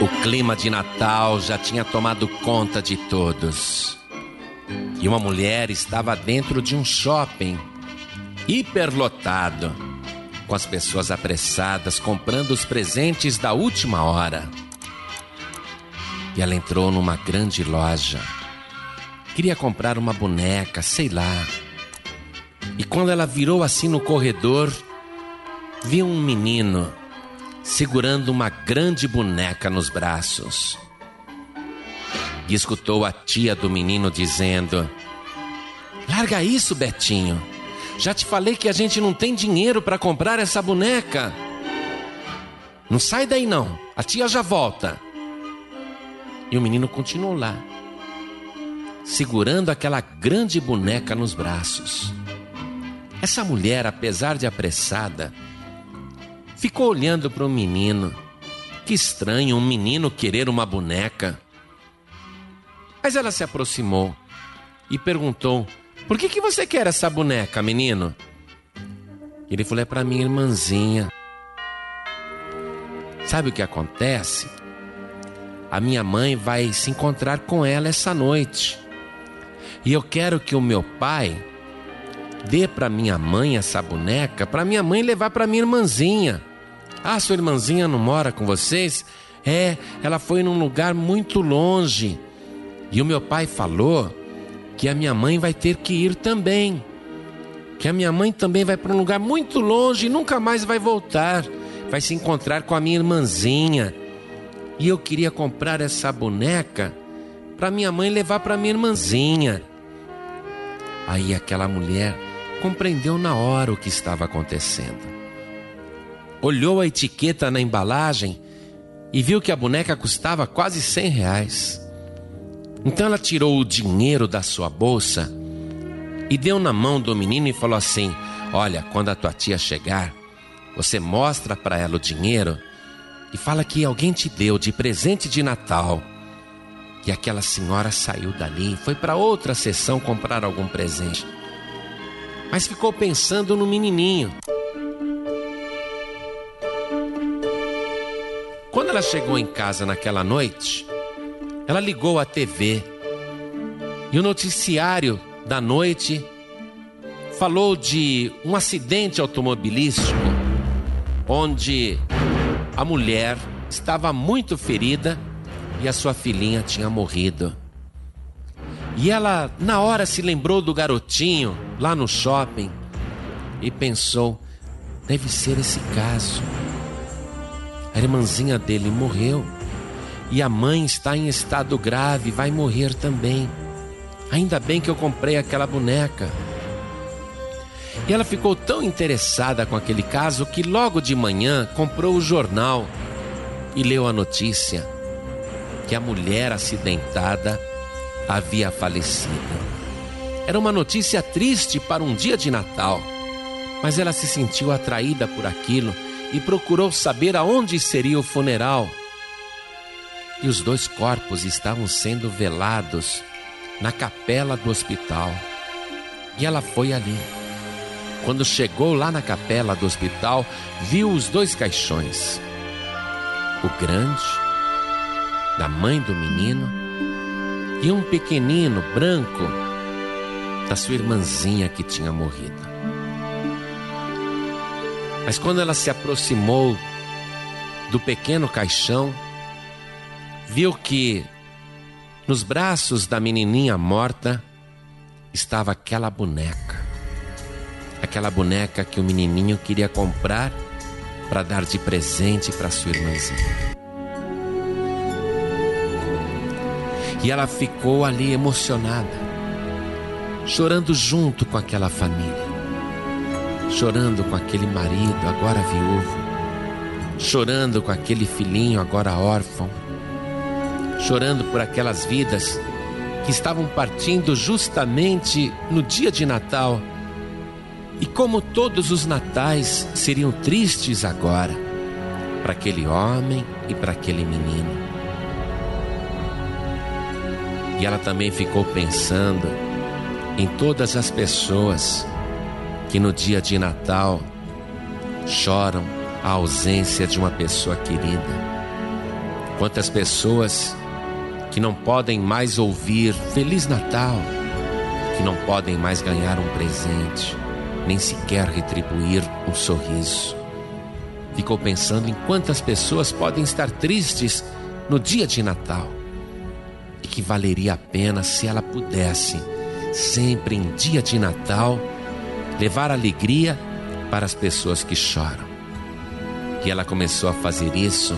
O clima de Natal já tinha tomado conta de todos. E uma mulher estava dentro de um shopping hiperlotado, com as pessoas apressadas comprando os presentes da última hora. E ela entrou numa grande loja. Queria comprar uma boneca, sei lá. E quando ela virou assim no corredor, viu um menino segurando uma grande boneca nos braços. E escutou a tia do menino dizendo: Larga isso, Betinho. Já te falei que a gente não tem dinheiro para comprar essa boneca. Não sai daí não, a tia já volta. E o menino continuou lá, segurando aquela grande boneca nos braços. Essa mulher, apesar de apressada, ficou olhando para o menino. Que estranho um menino querer uma boneca. Mas ela se aproximou e perguntou: Por que, que você quer essa boneca, menino? Ele falou: É para minha irmãzinha. Sabe o que acontece? A minha mãe vai se encontrar com ela essa noite. E eu quero que o meu pai dê para minha mãe essa boneca, para minha mãe levar para minha irmãzinha. Ah, sua irmãzinha não mora com vocês? É, ela foi num lugar muito longe. E o meu pai falou que a minha mãe vai ter que ir também. Que a minha mãe também vai para um lugar muito longe e nunca mais vai voltar. Vai se encontrar com a minha irmãzinha. E eu queria comprar essa boneca para minha mãe levar para minha irmãzinha. Aí aquela mulher compreendeu na hora o que estava acontecendo olhou a etiqueta na embalagem e viu que a boneca custava quase 100 reais. Então ela tirou o dinheiro da sua bolsa e deu na mão do menino e falou assim: Olha, quando a tua tia chegar, você mostra para ela o dinheiro e fala que alguém te deu de presente de Natal. E aquela senhora saiu dali foi para outra sessão comprar algum presente. Mas ficou pensando no menininho. Quando ela chegou em casa naquela noite, ela ligou a TV e o noticiário da noite falou de um acidente automobilístico onde a mulher estava muito ferida e a sua filhinha tinha morrido. E ela, na hora, se lembrou do garotinho lá no shopping e pensou: deve ser esse caso. A irmãzinha dele morreu e a mãe está em estado grave, vai morrer também. Ainda bem que eu comprei aquela boneca. E ela ficou tão interessada com aquele caso que logo de manhã comprou o jornal e leu a notícia que a mulher acidentada havia falecido. Era uma notícia triste para um dia de Natal, mas ela se sentiu atraída por aquilo e procurou saber aonde seria o funeral. E os dois corpos estavam sendo velados na capela do hospital. E ela foi ali. Quando chegou lá na capela do hospital, viu os dois caixões. O grande, da mãe do menino, e um pequenino branco, da sua irmãzinha que tinha morrido. Mas quando ela se aproximou do pequeno caixão, viu que nos braços da menininha morta estava aquela boneca. Aquela boneca que o menininho queria comprar para dar de presente para sua irmãzinha. E ela ficou ali emocionada, chorando junto com aquela família chorando com aquele marido agora viúvo, chorando com aquele filhinho agora órfão, chorando por aquelas vidas que estavam partindo justamente no dia de Natal. E como todos os natais seriam tristes agora para aquele homem e para aquele menino. E ela também ficou pensando em todas as pessoas que no dia de Natal choram a ausência de uma pessoa querida. Quantas pessoas que não podem mais ouvir Feliz Natal, que não podem mais ganhar um presente, nem sequer retribuir um sorriso. Ficou pensando em quantas pessoas podem estar tristes no dia de Natal e que valeria a pena se ela pudesse, sempre em dia de Natal, levar alegria para as pessoas que choram. E ela começou a fazer isso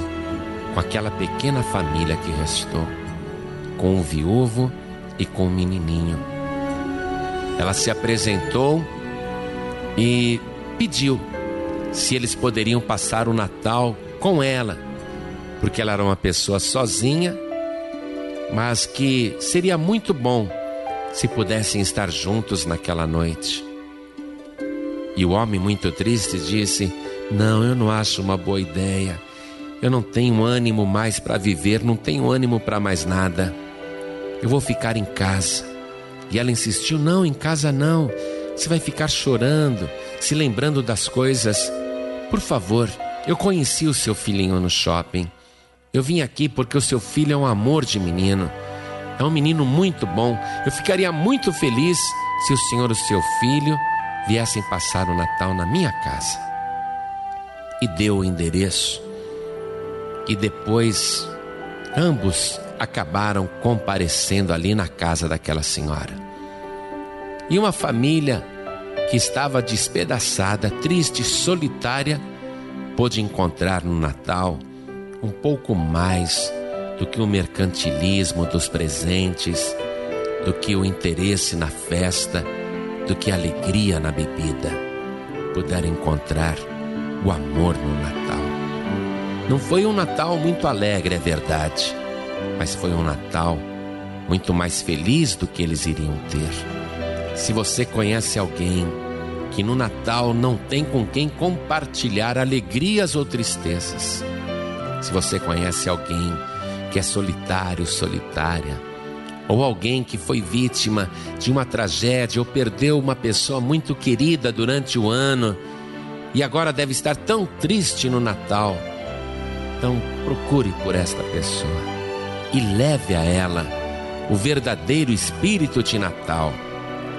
com aquela pequena família que restou, com o viúvo e com o menininho. Ela se apresentou e pediu se eles poderiam passar o Natal com ela, porque ela era uma pessoa sozinha, mas que seria muito bom se pudessem estar juntos naquela noite. E o homem, muito triste, disse: Não, eu não acho uma boa ideia. Eu não tenho ânimo mais para viver, não tenho ânimo para mais nada. Eu vou ficar em casa. E ela insistiu: Não, em casa não. Você vai ficar chorando, se lembrando das coisas. Por favor, eu conheci o seu filhinho no shopping. Eu vim aqui porque o seu filho é um amor de menino. É um menino muito bom. Eu ficaria muito feliz se o senhor o seu filho viessem passar o Natal na minha casa. E deu o endereço. E depois ambos acabaram comparecendo ali na casa daquela senhora. E uma família que estava despedaçada, triste, solitária, pôde encontrar no Natal um pouco mais do que o mercantilismo dos presentes, do que o interesse na festa do que alegria na bebida. Puderam encontrar o amor no Natal. Não foi um Natal muito alegre, é verdade, mas foi um Natal muito mais feliz do que eles iriam ter. Se você conhece alguém que no Natal não tem com quem compartilhar alegrias ou tristezas, se você conhece alguém que é solitário, solitária, ou alguém que foi vítima de uma tragédia ou perdeu uma pessoa muito querida durante o ano e agora deve estar tão triste no Natal. Então, procure por esta pessoa e leve a ela o verdadeiro espírito de Natal,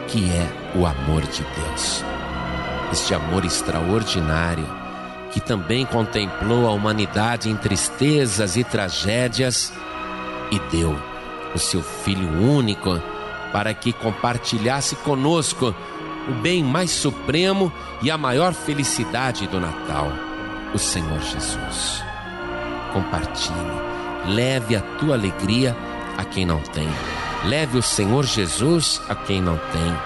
que é o amor de Deus. Este amor extraordinário que também contemplou a humanidade em tristezas e tragédias e deu o seu Filho único, para que compartilhasse conosco o bem mais supremo e a maior felicidade do Natal, o Senhor Jesus. Compartilhe, leve a tua alegria a quem não tem. Leve o Senhor Jesus a quem não tem.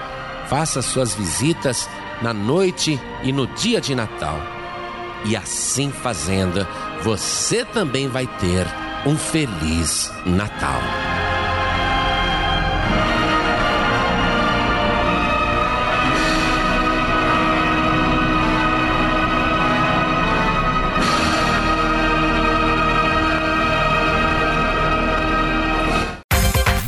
Faça suas visitas na noite e no dia de Natal. E assim fazendo, você também vai ter um feliz Natal.